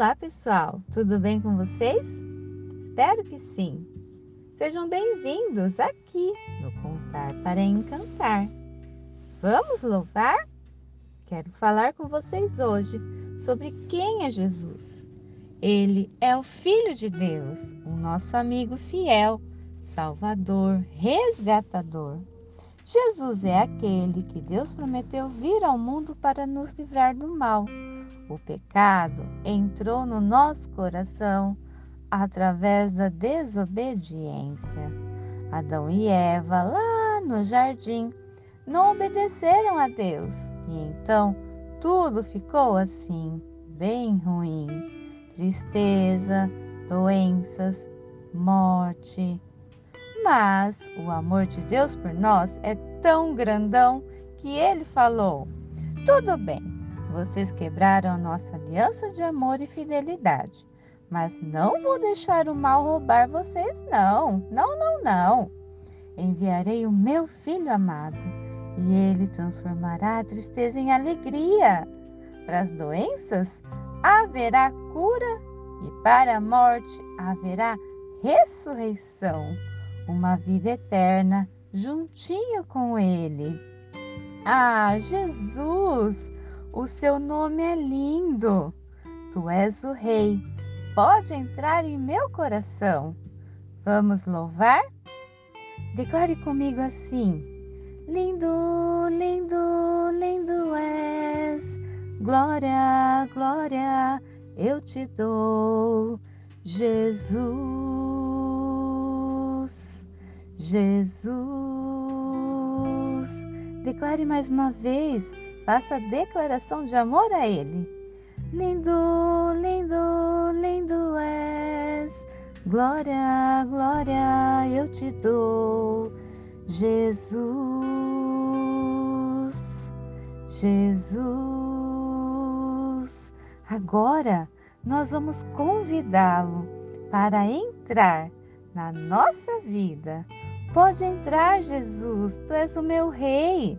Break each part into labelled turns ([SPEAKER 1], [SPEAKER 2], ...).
[SPEAKER 1] Olá, pessoal! Tudo bem com vocês? Espero que sim! Sejam bem-vindos aqui no Contar para Encantar. Vamos louvar? Quero falar com vocês hoje sobre quem é Jesus. Ele é o Filho de Deus, o nosso amigo fiel, Salvador, resgatador. Jesus é aquele que Deus prometeu vir ao mundo para nos livrar do mal o pecado entrou no nosso coração através da desobediência. Adão e Eva, lá no jardim, não obedeceram a Deus e então tudo ficou assim, bem ruim. Tristeza, doenças, morte. Mas o amor de Deus por nós é tão grandão que ele falou: tudo bem, vocês quebraram nossa aliança de amor e fidelidade. Mas não vou deixar o mal roubar vocês, não. Não, não, não. Enviarei o meu filho amado e ele transformará a tristeza em alegria. Para as doenças haverá cura e para a morte haverá ressurreição, uma vida eterna juntinho com ele. Ah, Jesus! O seu nome é lindo. Tu és o Rei. Pode entrar em meu coração. Vamos louvar? Declare comigo assim: Lindo, lindo, lindo és. Glória, glória, eu te dou. Jesus, Jesus. Declare mais uma vez faça declaração de amor a Ele. Lindo, lindo, lindo és, glória, glória eu te dou, Jesus, Jesus. Agora nós vamos convidá-lo para entrar na nossa vida. Pode entrar, Jesus, tu és o meu Rei.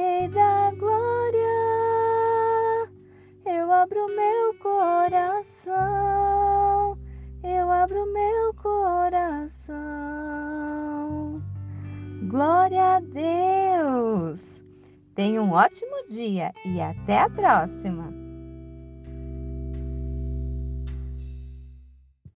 [SPEAKER 1] meu coração, eu abro meu coração. Glória a Deus! Tenha um ótimo dia e até a próxima!